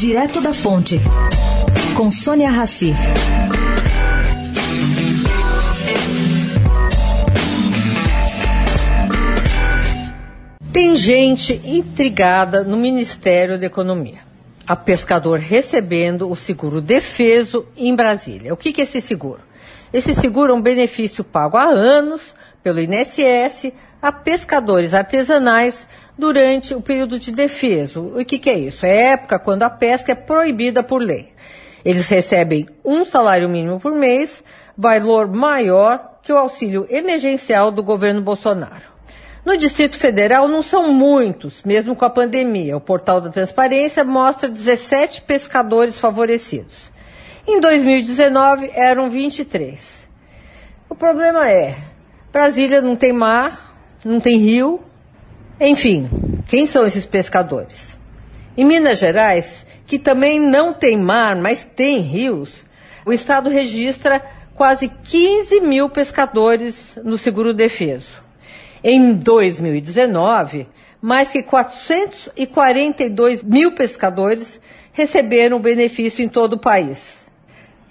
Direto da Fonte, com Sônia Rassi. Tem gente intrigada no Ministério da Economia. A pescador recebendo o seguro defeso em Brasília. O que, que é esse seguro? Esse seguro é um benefício pago há anos pelo INSS a pescadores artesanais durante o período de defeso. O que, que é isso? É época quando a pesca é proibida por lei. Eles recebem um salário mínimo por mês, valor maior que o auxílio emergencial do governo Bolsonaro. No Distrito Federal não são muitos, mesmo com a pandemia. O portal da Transparência mostra 17 pescadores favorecidos. Em 2019 eram 23. O problema é, Brasília não tem mar, não tem rio, enfim, quem são esses pescadores? Em Minas Gerais, que também não tem mar, mas tem rios, o Estado registra quase 15 mil pescadores no seguro defeso. Em 2019, mais que 442 mil pescadores receberam o benefício em todo o país.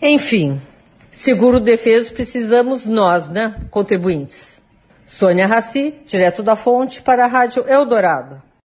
Enfim, seguro defeso precisamos nós, né, contribuintes. Sônia Raci, direto da fonte, para a Rádio Eldorado.